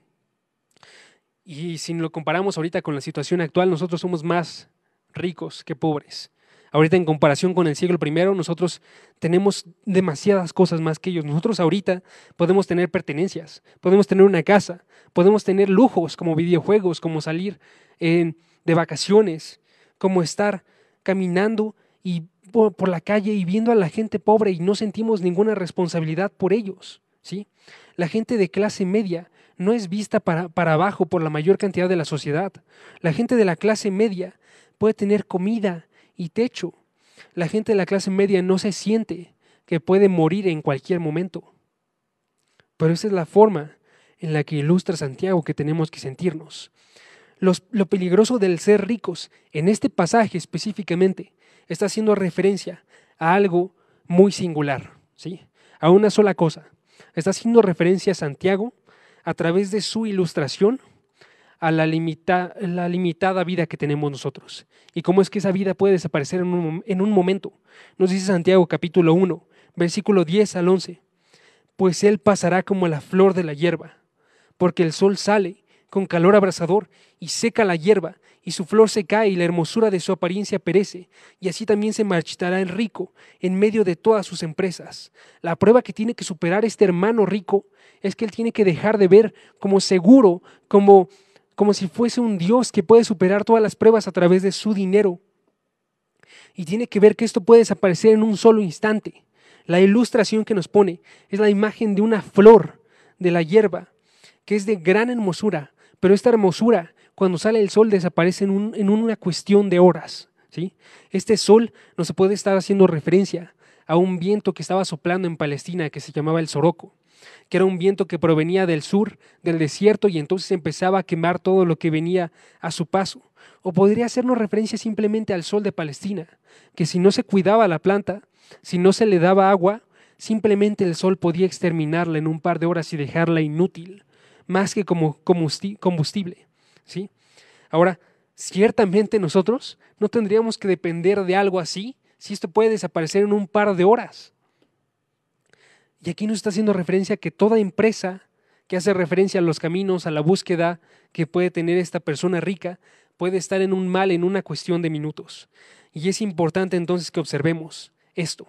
y si lo comparamos ahorita con la situación actual, nosotros somos más ricos que pobres. Ahorita en comparación con el siglo I, nosotros tenemos demasiadas cosas más que ellos. Nosotros ahorita podemos tener pertenencias, podemos tener una casa, podemos tener lujos como videojuegos, como salir de vacaciones, como estar caminando y por, la calle y viendo a la gente pobre y no sentimos ninguna responsabilidad por ellos. La gente de clase media no es vista para, para abajo por la mayor cantidad de la sociedad. La gente de la clase media puede tener comida y techo. La gente de la clase media no se siente que puede morir en cualquier momento. Pero esa es la forma en la que ilustra Santiago que tenemos que sentirnos. lo peligroso del ser ricos, en este pasaje específicamente, está haciendo referencia a algo muy singular, ¿sí? a una sola cosa. Está haciendo referencia a Santiago a través de su ilustración a la, limitada vida que tenemos nosotros. Y cómo es que esa vida puede desaparecer en un, en un momento. Nos dice Santiago capítulo 1, versículo 10 al 11. Pues él pasará como la flor de la hierba, porque el sol sale con calor abrasador y seca la hierba, y su flor se cae y la hermosura de su apariencia perece, y así también se marchitará el rico en medio de todas sus empresas. La prueba que tiene que superar este hermano rico es que él tiene que dejar de ver como seguro, como como si fuese un Dios que puede superar todas las pruebas a través de su dinero. Y tiene que ver que esto puede desaparecer en un solo instante. La ilustración que nos pone es la imagen de una flor de la hierba, que es de gran hermosura, pero esta hermosura, cuando sale el sol, desaparece en, en una cuestión de horas. ¿sí? Este sol no se puede estar haciendo referencia a un viento que estaba soplando en Palestina que se llamaba el Soroco que era un viento que provenía del sur, del desierto, y entonces empezaba a quemar todo lo que venía a su paso. O podría hacernos referencia simplemente al sol de Palestina, que si no se cuidaba la planta, si no se le daba agua, simplemente el sol podía exterminarla en un par de horas y dejarla inútil, más que como combustible. ¿sí? Ahora, ciertamente nosotros no tendríamos que depender de algo así si esto puede desaparecer en un par de horas. Y aquí nos está haciendo referencia a que toda empresa que hace referencia a los caminos, a la búsqueda que puede tener esta persona rica, puede estar en un mal en una cuestión de minutos. Y es importante entonces que observemos esto.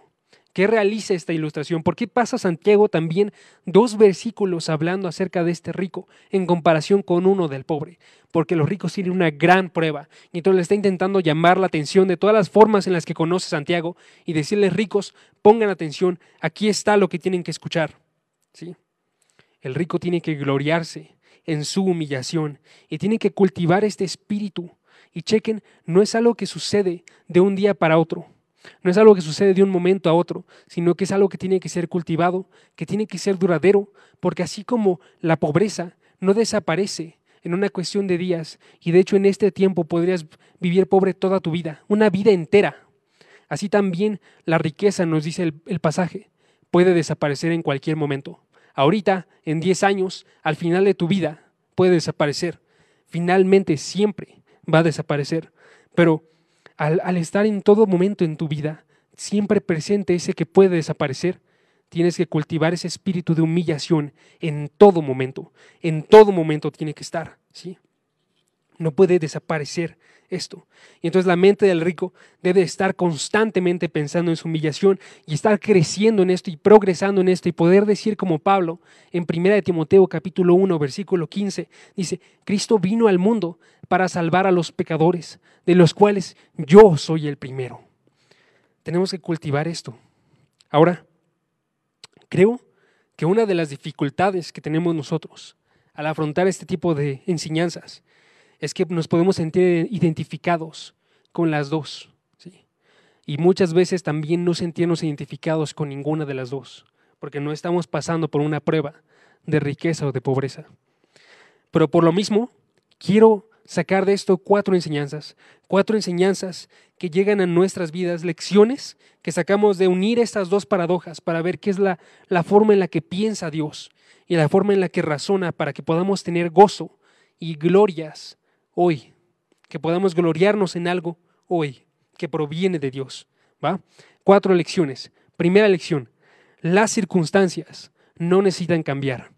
¿Qué realiza esta ilustración? ¿Por qué pasa Santiago también dos versículos hablando acerca de este rico en comparación con uno del pobre? Porque los ricos tienen una gran prueba. Y entonces le está intentando llamar la atención de todas las formas en las que conoce Santiago y decirles ricos, pongan atención, aquí está lo que tienen que escuchar. ¿Sí? El rico tiene que gloriarse en su humillación y tiene que cultivar este espíritu. Y chequen, no es algo que sucede de un día para otro No es algo que sucede de un momento a otro, sino que es algo que tiene que ser cultivado, que tiene que ser duradero, porque así como la pobreza no desaparece en una cuestión de días, y de hecho en este tiempo podrías vivir pobre toda tu vida, una vida entera. Así también la riqueza, nos dice el, pasaje, puede desaparecer en cualquier momento. Ahorita, en 10 años, al final de tu vida, puede desaparecer. Finalmente, siempre va a desaparecer. Pero al, estar en todo momento en tu vida, siempre presente ese que puede desaparecer, tienes que cultivar ese espíritu de humillación en todo momento. En todo momento tiene que estar, ¿sí? No puede desaparecer esto. Y entonces la mente del rico debe estar constantemente pensando en su humillación y estar creciendo en esto y progresando en esto y poder decir como Pablo en 1 Timoteo capítulo 1 versículo 15 dice, Cristo vino al mundo para salvar a los pecadores, de los cuales yo soy el primero. Tenemos que cultivar esto. Ahora, creo que una de las dificultades que tenemos nosotros al afrontar este tipo de enseñanzas es que nos podemos sentir identificados con las dos. Y muchas veces también no sentirnos identificados con ninguna de las dos, porque no estamos pasando por una prueba de riqueza o de pobreza. Pero por lo mismo, quiero sacar de esto cuatro enseñanzas, cuatro enseñanzas que llegan a nuestras vidas, lecciones que sacamos de unir estas dos paradojas para ver qué es la, la forma en la que piensa Dios y la forma en la que razona para que podamos tener gozo y glorias hoy, que podamos gloriarnos en algo hoy que proviene de Dios. ¿va? Cuatro lecciones. Primera lección, las circunstancias no necesitan cambiar.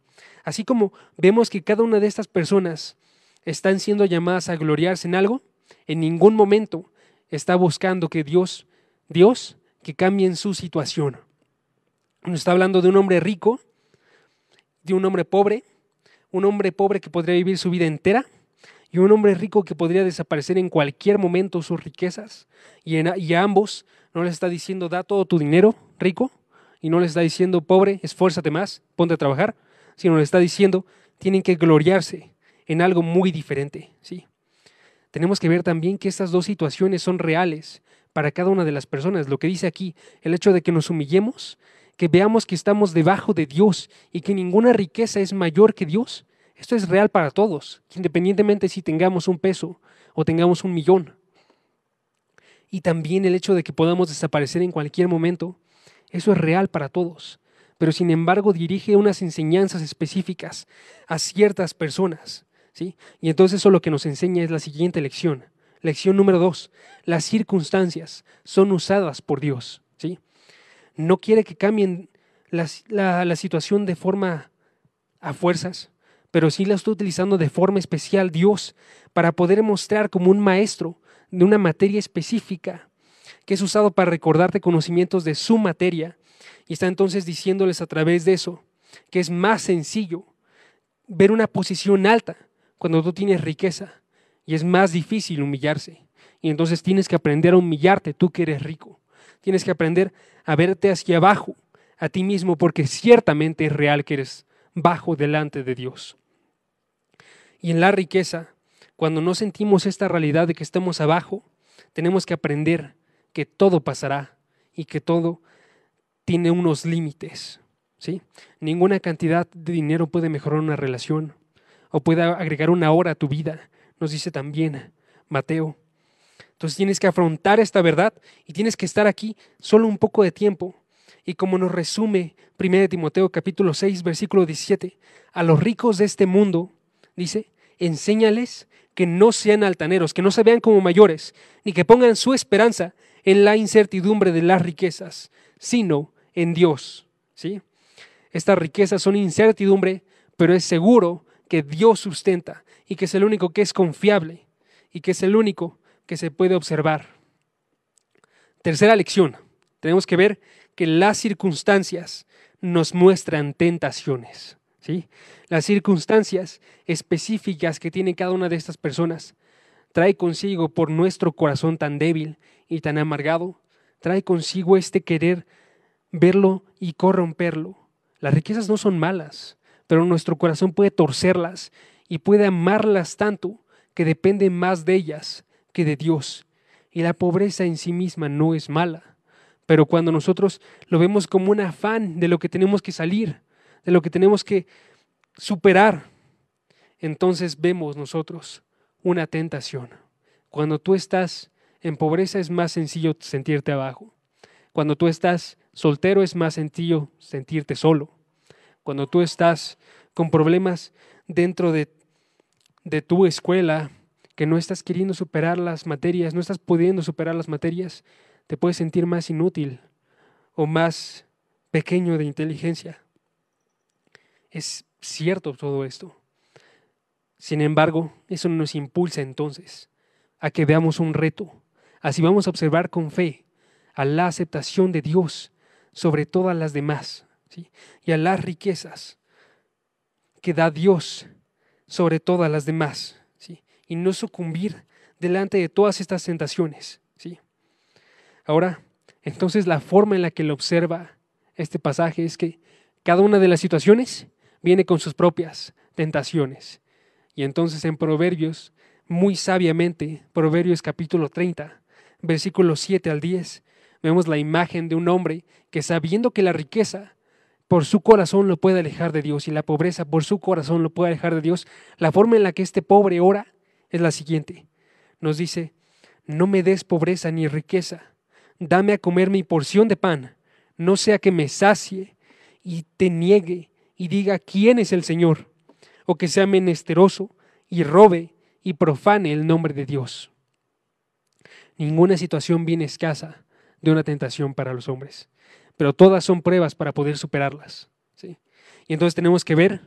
Así como vemos que cada una de estas personas están siendo llamadas a gloriarse en algo, en ningún momento está buscando que Dios, Dios, que cambie su situación. Nos está hablando de un hombre rico, de un hombre pobre, un hombre pobre que podría vivir su vida entera y un hombre rico que podría desaparecer en cualquier momento sus riquezas. Y, a ambos no les está diciendo, da todo tu dinero, rico, y no les está diciendo, pobre, esfuérzate más, ponte a trabajar, sino le está diciendo, tienen que gloriarse en algo muy diferente. ¿sí? Tenemos que ver también que estas dos situaciones son reales para cada una de las personas. Lo que dice aquí, el hecho de que nos humillemos, que veamos que estamos debajo de Dios y que ninguna riqueza es mayor que Dios, esto es real para todos, independientemente si tengamos un peso o tengamos un millón. Y también el hecho de que podamos desaparecer en cualquier momento, eso es real para todos. Pero sin embargo dirige unas enseñanzas específicas a ciertas personas. ¿sí? Y entonces eso lo que nos enseña es la siguiente lección. Lección número dos. Las circunstancias son usadas por Dios. ¿sí? No quiere que cambien la, la situación de forma a fuerzas, pero sí la está utilizando de forma especial Dios para poder mostrar como un maestro de una materia específica que es usado para recordarte conocimientos de su materia y está entonces diciéndoles a través de eso que es más sencillo ver una posición alta cuando tú tienes riqueza y es más difícil humillarse. Y entonces tienes que aprender a humillarte tú que eres rico. Tienes que aprender a verte hacia abajo a ti mismo porque ciertamente es real que eres bajo delante de Dios. Y en la riqueza, cuando no sentimos esta realidad de que estamos abajo, tenemos que aprender que todo pasará y que todo tiene unos límites. ¿sí? Ninguna cantidad de dinero puede mejorar una relación o puede agregar una hora a tu vida, nos dice también Mateo. Entonces tienes que afrontar esta verdad y tienes que estar aquí solo un poco de tiempo. Y como nos resume 1 Timoteo capítulo 6 versículo 17, a los ricos de este mundo dice, enséñales que no sean altaneros, que no se vean como mayores, ni que pongan su esperanza en la incertidumbre de las riquezas, sino en Dios. ¿sí? Estas riquezas son incertidumbre, pero es seguro que Dios sustenta y que es el único que es confiable y que es el único que se puede observar. Tercera lección, tenemos que ver que las circunstancias nos muestran tentaciones. ¿sí? Las circunstancias específicas que tiene cada una de estas personas trae consigo por nuestro corazón tan débil y tan amargado, trae consigo este querer verlo y corromperlo. Las riquezas no son malas, pero nuestro corazón puede torcerlas y puede amarlas tanto que depende más de ellas que de Dios. Y la pobreza en sí misma no es mala, Pero cuando nosotros lo vemos como un afán de lo que tenemos que salir, de lo que tenemos que superar, entonces vemos nosotros una tentación. Cuando tú estás en pobreza es más sencillo sentirte abajo. Cuando tú estás soltero es más sencillo sentirte solo. Cuando tú estás con problemas dentro de, de tu escuela, que no estás queriendo superar las materias, no estás pudiendo superar las materias, te puedes sentir más inútil o más pequeño de inteligencia. Es cierto todo esto. Sin embargo, eso nos impulsa entonces a que veamos un reto. Así vamos a observar con fe a la aceptación de Dios sobre todas las demás y a las riquezas que da Dios sobre todas las demás ¿sí? y no sucumbir delante de todas estas tentaciones. ¿sí? Ahora, entonces la forma en la que lo observa este pasaje es que cada una de las situaciones viene con sus propias tentaciones. Y entonces en Proverbios, muy sabiamente, Proverbios capítulo 30, versículos 7 al 10, vemos la imagen de un hombre que sabiendo que la riqueza por su corazón lo puede alejar de Dios y la pobreza por su corazón lo puede alejar de Dios, la forma en la que este pobre ora es la siguiente. Nos dice, no me des pobreza ni riqueza, dame a comer mi porción de pan, no sea que me sacie y te niegue y diga quién es el Señor, o que sea menesteroso y robe y profane el nombre de Dios. Ninguna situación viene escasa de una tentación para los hombres, pero todas son pruebas para poder superarlas. ¿sí? Y entonces tenemos que ver,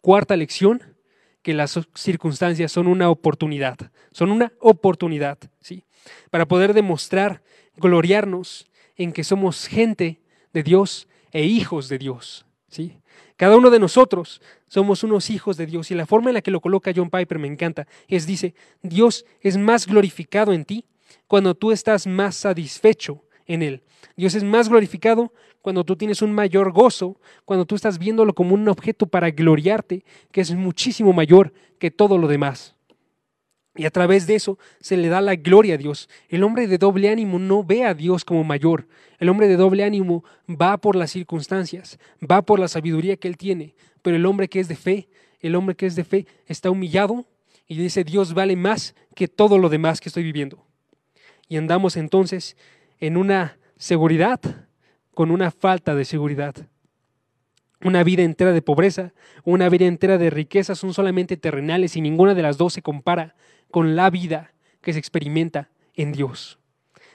cuarta lección, que las circunstancias son una oportunidad, son una oportunidad, ¿sí? Para poder demostrar, gloriarnos en que somos gente de Dios e hijos de Dios, ¿sí? Cada uno de nosotros somos unos hijos de Dios y la forma en la que lo coloca John Piper me encanta. Es, dice, Dios es más glorificado en ti cuando tú estás más satisfecho en Él. Dios es más glorificado cuando tú tienes un mayor gozo, cuando tú estás viéndolo como un objeto para gloriarte, que es muchísimo mayor que todo lo demás. Y a través de eso se le da la gloria a Dios. El hombre de doble ánimo no ve a Dios como mayor. El hombre de doble ánimo va por las circunstancias, va por la sabiduría que él tiene. Pero el hombre que es de fe, el hombre que es de fe está humillado y dice, Dios vale más que todo lo demás que estoy viviendo. Y andamos entonces en una seguridad con una falta de seguridad. Una vida entera de pobreza, una vida entera de riqueza son solamente terrenales y ninguna de las dos se compara con la vida que se experimenta en Dios.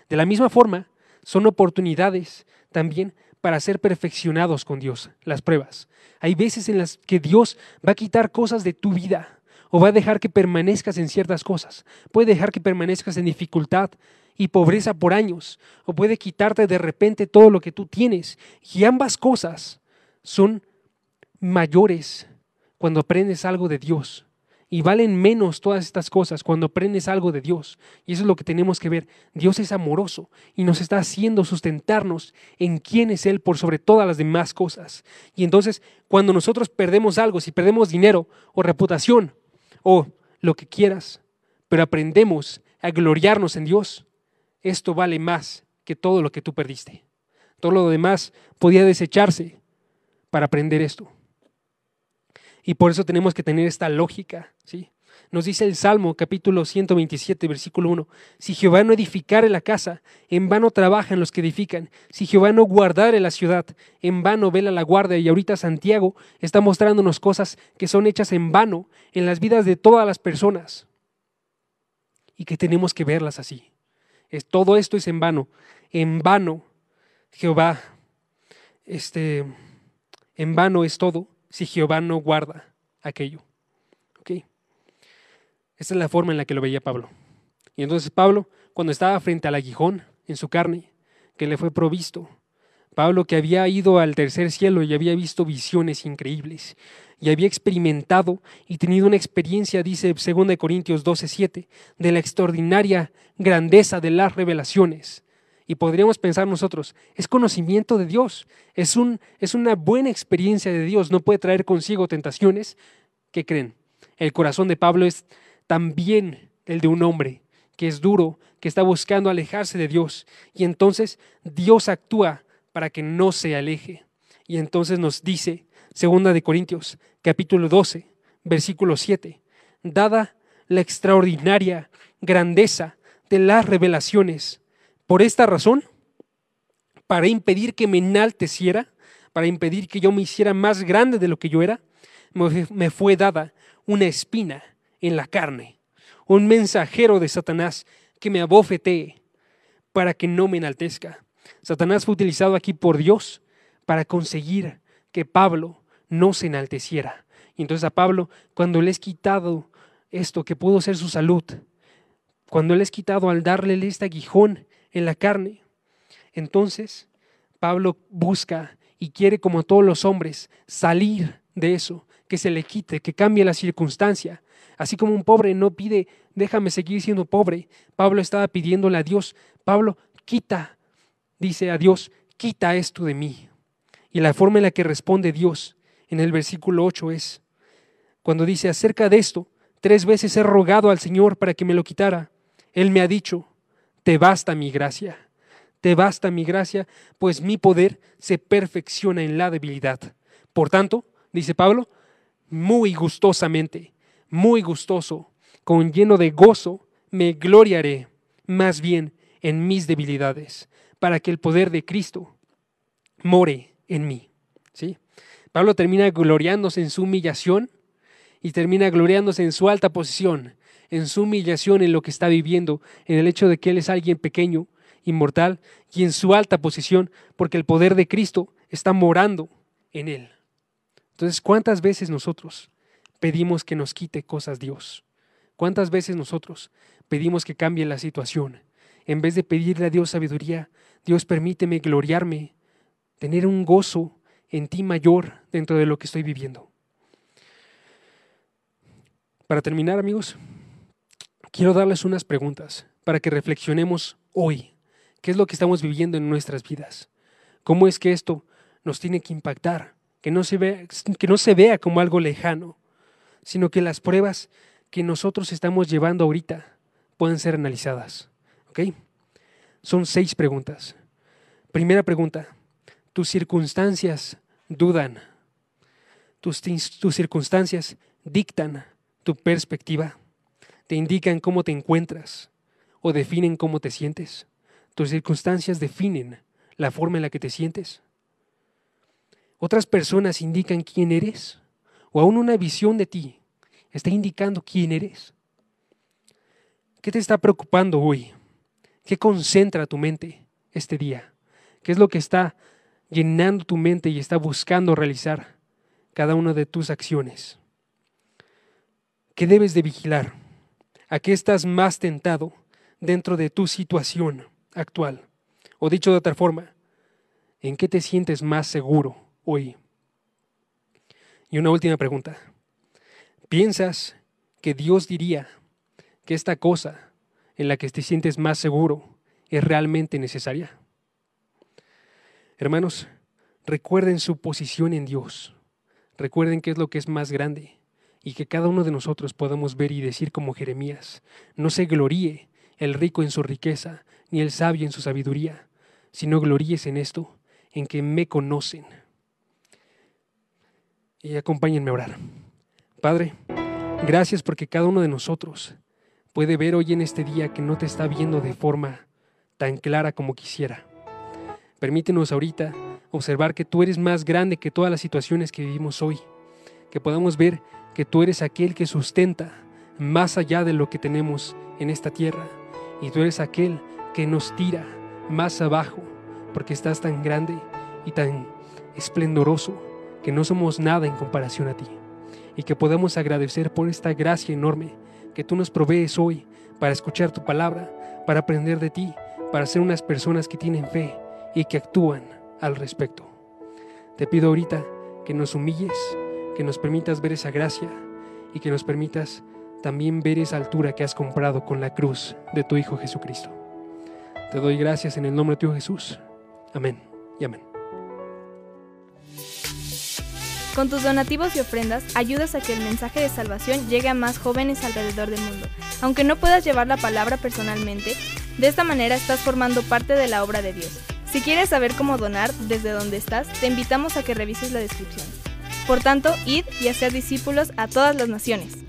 De la misma forma, son oportunidades también para ser perfeccionados con Dios, las pruebas. Hay veces en las que Dios va a quitar cosas de tu vida o va a dejar que permanezcas en ciertas cosas. Puede dejar que permanezcas en dificultad y pobreza por años o puede quitarte de repente todo lo que tú tienes. Y ambas cosas son mayores cuando aprendes algo de Dios y valen menos todas estas cosas cuando aprendes algo de Dios. Y eso es lo que tenemos que ver. Dios es amoroso y nos está haciendo sustentarnos en quién es Él por sobre todas las demás cosas. Y entonces, cuando nosotros perdemos algo, si perdemos dinero o reputación o lo que quieras, pero aprendemos a gloriarnos en Dios, esto vale más que todo lo que tú perdiste. Todo lo demás podía desecharse para aprender esto. Y por eso tenemos que tener esta lógica, ¿sí? Nos dice el Salmo capítulo 127, versículo 1, si Jehová no edificare la casa, en vano trabajan los que edifican, si Jehová no guardare la ciudad, en vano vela la guardia. Y ahorita Santiago está mostrándonos cosas que son hechas en vano en las vidas de todas las personas y que tenemos que verlas así. Es, todo esto es en vano, en vano Jehová, este, en vano es todo si Jehová no guarda aquello. ¿Okay? Esa es la forma en la que lo veía Pablo. Y entonces Pablo, cuando estaba frente al aguijón en su carne, que le fue provisto, Pablo que había ido al tercer cielo y había visto visiones increíbles y había experimentado y tenido una experiencia, dice 2 Corintios 12:7, de la extraordinaria grandeza de las revelaciones y podríamos pensar nosotros, es conocimiento de Dios, es, un, es una buena experiencia de Dios, no puede traer consigo tentaciones. ¿Qué creen? El corazón de Pablo es también el de un hombre que es duro, que está buscando alejarse de Dios. Y entonces Dios actúa para que no se aleje. Y entonces nos dice, segunda de Corintios, capítulo 12, versículo 7, dada la extraordinaria grandeza de las revelaciones. Por esta razón, para impedir que me enalteciera, para impedir que yo me hiciera más grande de lo que yo era, me fue dada una espina en la carne, un mensajero de Satanás que me abofetee para que no me enaltezca. Satanás fue utilizado aquí por Dios para conseguir que Pablo no se enalteciera. Y entonces a Pablo, cuando le es quitado esto que pudo ser su salud, cuando le es quitado al darle este aguijón en la carne, entonces Pablo busca y quiere, como todos los hombres, salir de eso, que se le quite, que cambie la circunstancia. Así como un pobre no pide, déjame seguir siendo pobre, Pablo estaba pidiéndole a Dios, Pablo, quita, dice a Dios, quita esto de mí. Y la forma en la que responde Dios en el versículo 8 es, cuando dice acerca de esto, tres veces he rogado al Señor para que me lo quitara. Él me ha dicho, te basta mi gracia, te basta mi gracia, pues mi poder se perfecciona en la debilidad. Por tanto, dice Pablo, muy gustosamente, muy gustoso, con lleno de gozo, me gloriaré más bien en mis debilidades, para que el poder de Cristo more en mí. ¿Sí? Pablo termina gloriándose en su humillación y termina gloriándose en su alta posición, en su humillación en lo que está viviendo, en el hecho de que él es alguien pequeño, inmortal, y en su alta posición, porque el poder de Cristo está morando en él. Entonces, ¿cuántas veces nosotros pedimos que nos quite cosas Dios? ¿Cuántas veces nosotros pedimos que cambie la situación? En vez de pedirle a Dios sabiduría, Dios permíteme gloriarme, tener un gozo en ti mayor dentro de lo que estoy viviendo. Para terminar, amigos, quiero darles unas preguntas para que reflexionemos hoy. ¿Qué es lo que estamos viviendo en nuestras vidas? ¿Cómo es que esto nos tiene que impactar? Que no se vea, que no se vea como algo lejano, sino que las pruebas que nosotros estamos llevando ahorita pueden ser analizadas. ¿Ok? Son seis preguntas. Primera pregunta, ¿tus circunstancias dudan? ¿Tus, tus circunstancias dictan tu perspectiva, te indican cómo te encuentras o definen cómo te sientes. Tus circunstancias definen la forma en la que te sientes. Otras personas indican quién eres o aún una visión de ti está indicando quién eres. ¿Qué te está preocupando hoy? ¿Qué concentra tu mente este día? ¿Qué es lo que está llenando tu mente y está buscando realizar cada una de tus acciones? ¿Qué debes de vigilar? ¿A qué estás más tentado dentro de tu situación actual? O dicho de otra forma, ¿en qué te sientes más seguro hoy? Y una última pregunta. ¿Piensas que Dios diría que esta cosa en la que te sientes más seguro es realmente necesaria? Hermanos, recuerden su posición en Dios. Recuerden qué es lo que es más grande y que cada uno de nosotros podamos ver y decir como Jeremías, no se gloríe el rico en su riqueza, ni el sabio en su sabiduría, sino gloríes en esto, en que me conocen. Y acompáñenme a orar. Padre, gracias porque cada uno de nosotros puede ver hoy en este día que no te está viendo de forma tan clara como quisiera. Permítenos ahorita observar que tú eres más grande que todas las situaciones que vivimos hoy, que podamos ver que tú eres aquel que sustenta más allá de lo que tenemos en esta tierra. Y tú eres aquel que nos tira más abajo, porque estás tan grande y tan esplendoroso que no somos nada en comparación a ti. Y que podamos agradecer por esta gracia enorme que tú nos provees hoy para escuchar tu palabra, para aprender de ti, para ser unas personas que tienen fe y que actúan al respecto. Te pido ahorita que nos humilles que nos permitas ver esa gracia y que nos permitas también ver esa altura que has comprado con la cruz de tu Hijo Jesucristo. Te doy gracias en el nombre de tu Jesús. Amén y amén. Con tus donativos y ofrendas ayudas a que el mensaje de salvación llegue a más jóvenes alrededor del mundo. Aunque no puedas llevar la palabra personalmente, de esta manera estás formando parte de la obra de Dios. Si quieres saber cómo donar desde donde estás, te invitamos a que revises la descripción. Por tanto, id y haced discípulos a todas las naciones.